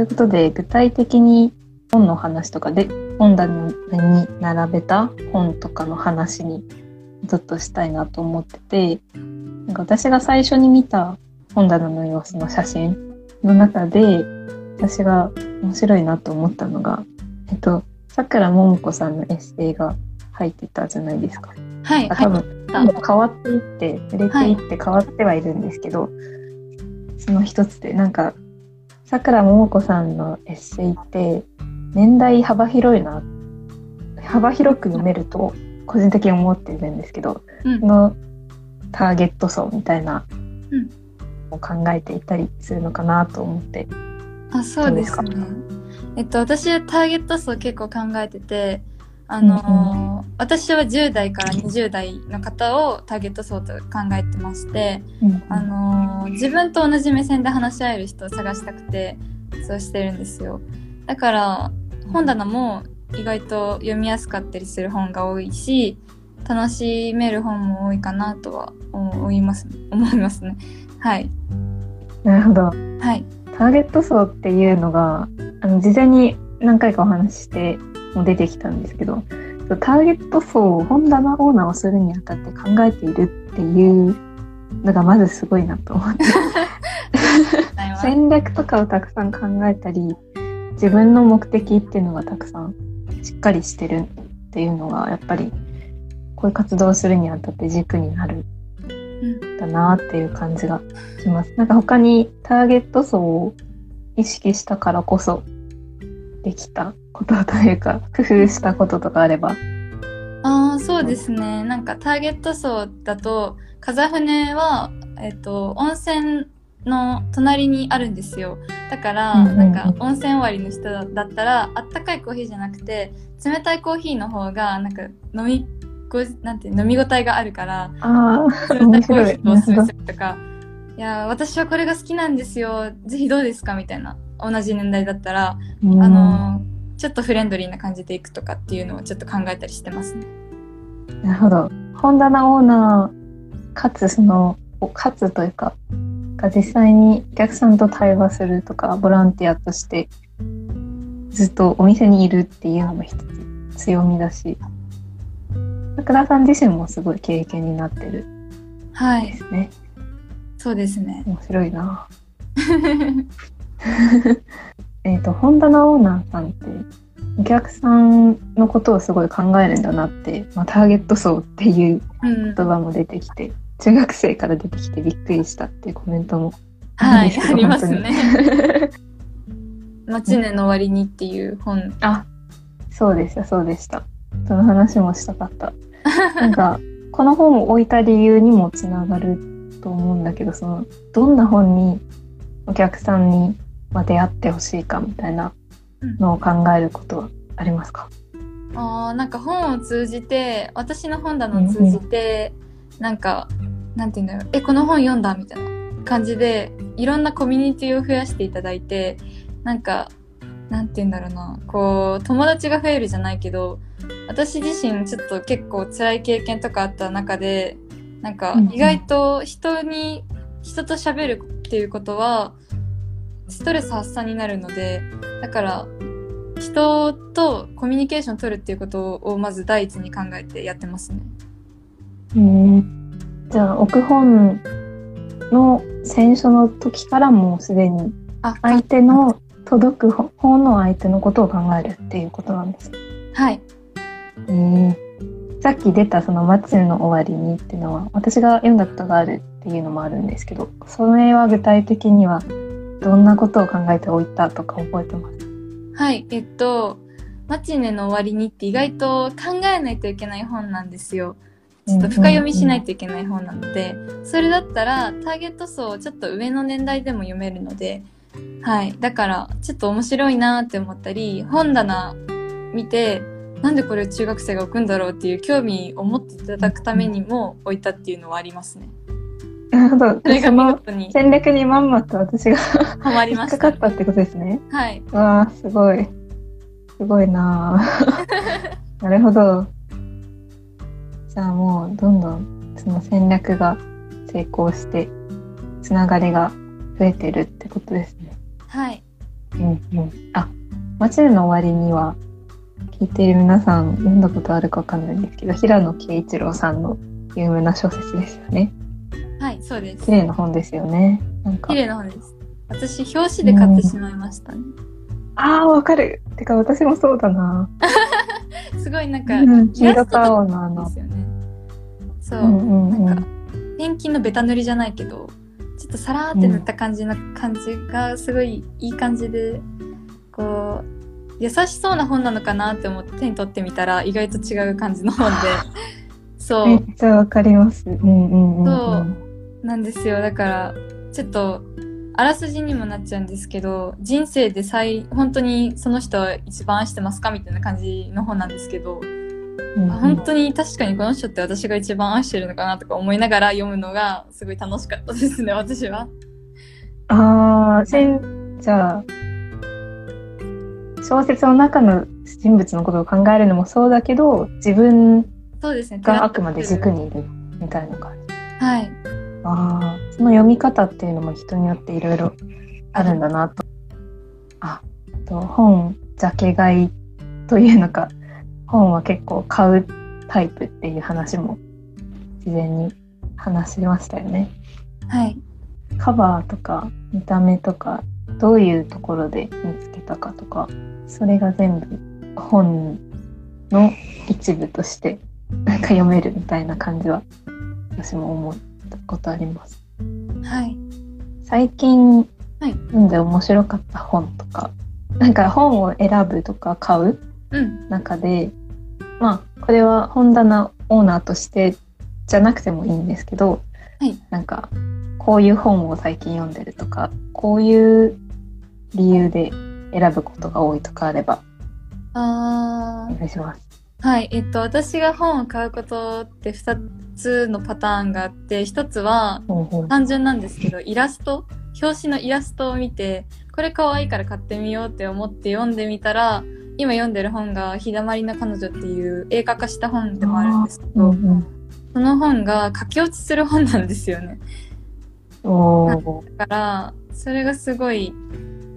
ということで具体的に本の話とかで本棚に並べた本とかの話にずっとしたいなと思っててなんか私が最初に見た本棚の様子の写真の中で私が面白いなと思ったのが、えっと、さくらももこさんのエッセイが入ってたじゃないですか。はい、多分、変わっていって売れていって変わってはいるんですけど、はい、その一つでなんかさくらももこさんのエッセイって年代幅広いな幅広く読めると個人的に思っているんですけど、うん、そのターゲット層みたいなを考えていたりするのかなと思って。あそうですね。えっと私はターゲット層結構考えててあの、うんうん、私は10代から20代の方をターゲット層と考えてまして、うんうん、あの自分と同じ目線で話し合える人を探したくてそうしてるんですよ。だから本棚も意外と読みやすかったりする本が多いし楽しめる本も多いかなとは思います思いますね。はい。なるほど。はい。ターゲット層っていうのがあの事前に何回かお話ししても出てきたんですけどターゲット層を本棚オーナーをするにあたって考えているっていうのがまずすごいなと思って戦略とかをたくさん考えたり自分の目的っていうのがたくさんしっかりしてるっていうのがやっぱりこういう活動をするにあたって軸になるだなっていう感じがします。なんか他にターゲット層を意識したからこそできたことというか工夫したこととかあれば。ああそうですね。なんかターゲット層だと風船は、えっと、温泉の隣にあるんですよ。だから、なんか温泉終わりの人だったらあったかいコーヒーじゃなくて冷たいコーヒーの方がなんか飲みごなんて飲み応えがあるからあ冷たいコーヒーをおすすめするとか。い。や私はこれが好きなんですよ。ぜひどうですか？みたいな。同じ年代だったら、あのちょっとフレンドリーな感じでいくとかっていうのをちょっと考えたりしてますね。なるほど。本棚オーナーかつそのかつというかが実際にお客さんと対話するとかボランティアとしてずっとお店にいるっていうのも一つ強みだし桜さん自身もすごい経験になってるですね。はい、そうですね。面白いな。えっと、本棚オーナーさんってお客さんのことをすごい考えるんだなって、まあ、ターゲット層っていう言葉も出てきて、うん、中学生から出てきてびっくりしたっていうコメントもはい、ありますね。マチネの終わりにっていう本。あ、そうでした、そうでした。その話もしたかった。なんか、この本を置いた理由にもつながると思うんだけど、その、どんな本にお客さんにまあ、出会ってほしいかみたいなのを考えることはありますか、うん、あなんか本を通じて私の本棚を通じて、うん、なんかなんて言うんだろう。えこの本読んだみたいな感じでいろんなコミュニティを増やしていただいてなんかなんて言うんだろうな。こう友達が増えるじゃないけど私自身ちょっと結構辛い経験とかあった中でなんか意外と人に、人と喋るっていうことはストレス発散になるのでだから人とコミュニケーション取るっていうことをまず第一に考えてやってますね。うんじゃあ奥本の選書の時からもうすでに相手の届く本の相手のことを考えるっていうことなんですはい。えー、さっき出たその「松の終わりに」っていうのは私が読んだことがあるっていうのもあるんですけどそれは具体的にはどんなことを考えておいたとか覚えてます？はい、えっと、マチネの終わりにって意外と考えないといけない本なんですよ。ちょっと深読みしないといけない本なので、それだったらターゲット層ちょっと上の年代でも読めるので、はい。だから、ちょっと面白いなって思ったり、本棚見て、なんでこれを中学生が置くんだろうっていう興味を持っていただくためにも置いたっていうのはありますね。なるほど。それが見事に。戦略にまんまと私がハマりました。かかったってことですね。はい。わあ、すごい。すごいな なるほど。じゃあもう、どんどんその戦略が成功して、つながりが増えてるってことですね。はい。うんうん。あ、街での終わりには、聞いている皆さん読んだことあるかわかんないんですけど、平野啓一郎さんの有名な小説ですよね。はい、そうです綺。麗な本ですよね。なんか綺。麗な本です。私、表紙で買ってしまいましたね。ああ、わかる。てか私もそうだな。すごいなんか、うん、黄色と青のあのね。そう。うんうんうんなんか、ペンキのベタ塗りじゃないけど、ちょっとサラーって塗った感じの感じがすごいいい感じで、こう、優しそうな本なのかなって思って手に取ってみたら意外と違う感じの本で、そめうっちゃわかります。うんうんうん、うん。そうなんですよ。だから、ちょっと、あらすじにもなっちゃうんですけど、人生で最、本当にその人は一番愛してますかみたいな感じの本なんですけど、うんうん本当に確かにこの人って私が一番愛してるのかなとか思いながら読むのがすごい楽しかったですね、私は。ああ、じゃあ、小説の中の人物のことを考えるのもそうだけど、自分そうですね。があくまで軸にいるみたいな感じ。はい。ああ、その読み方っていうのも人によっていろいろあるんだなと。あ、あと本、ジャケ買いというのか、本は結構買うタイプっていう話も事前に話しましたよね。はい。カバーとか見た目とかどういうところで見つけたかとかそれが全部本の一部としてなんか読めるみたいな感じは私も思ったことあります？はい。最近はい読んで面白かった本とかなんか本を選ぶとか買ううん。中でまあこれは本棚オーナーとしてじゃなくてもいいんですけど、はいなんかこういう本を最近読んでるとかこういう理由で選ぶことが多いとかあればあお願いします。ーはい。えっと、私が本を買うことって2つのパターンがあって、1つは単純なんですけど、イラスト表紙のイラストを見て、これ可愛いから買ってみようって思って読んでみたら、今読んでる本が日だまりの彼女っていう映画化した本でもあるんですけど、うんうんその本が駆け落ちする本なんですよね。だから、それがすごい、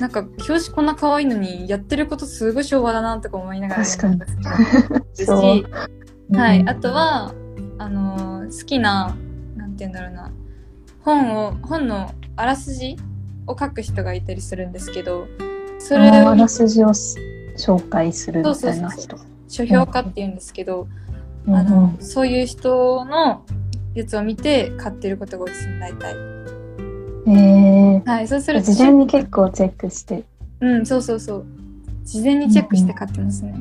なんか、表紙こんな可愛いのに、やってることすごい昭和だなとか思いながら確かに。読んだんですけどそうし、はい。うん。あとは、あのー好きな、なんて言うんだろうな、本を、本のあらすじを書く人がいたりするんですけど、それをあらすじを紹介するみたいな人。書評家って言うんですけど、うんあのうんそういう人のやつを見て買ってることが多いですね、大体。えはい。そうするー、と、事前に結構チェックしてうん、そうそうそう。事前にチェックして買ってますね。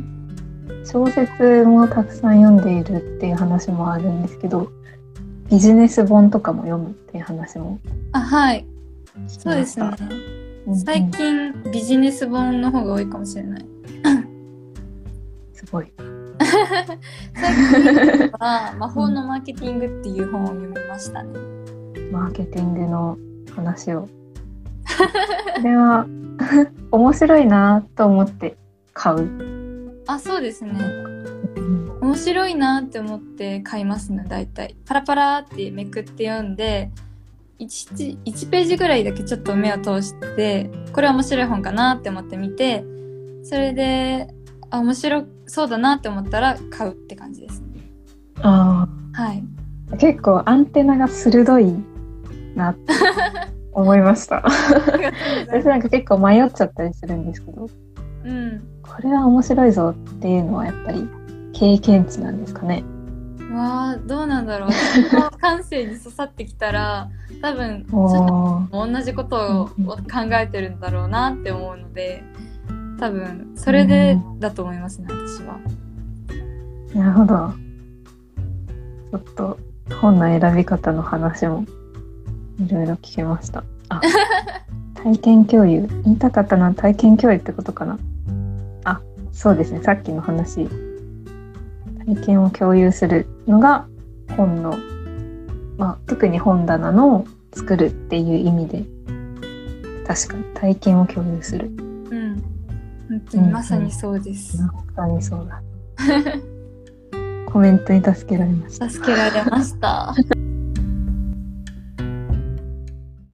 小説もたくさん読んでいるっていう話もあるんですけどビジネス本とかも読むっていう話もあ、はい。そうですね最近、ビジネス本の方が多いかもしれない。すごい。最近は、魔法のマーケティングっていう本を読みましたね。マーケティングの話を。これは面白いなと思って買う。あ、そうですね。うん面白いなって思って買いますね、大体。パラパラってめくって読んで、1, 1ページぐらいだけちょっと目を通して、これは面白い本かなって思って見て、それで、あ、面白そうだなって思ったら買うって感じですね。あはい。あ結構アンテナが鋭いなって 思いました。私なんか結構迷っちゃったりするんですけどうん。これは面白いぞっていうのはやっぱり経験値なんですかね。わあどうなんだろう。私の感性に刺さってきたら、多分、ちょっとおー同じことをうん考えてるんだろうなって思うので、多分、それでだと思いますね、私は。なるほど。ちょっと本の選び方の話もいろいろ聞けました。あ、体験共有。言いたかったのは体験共有ってことかな。あ、そうですね。さっきの話。体験を共有するのが本の、まあ、特に本棚の作るっていう意味で、確かに体験を共有する。うん。本当にまさにそうです。まさにそうだ。コメントに助けられました。助けられました。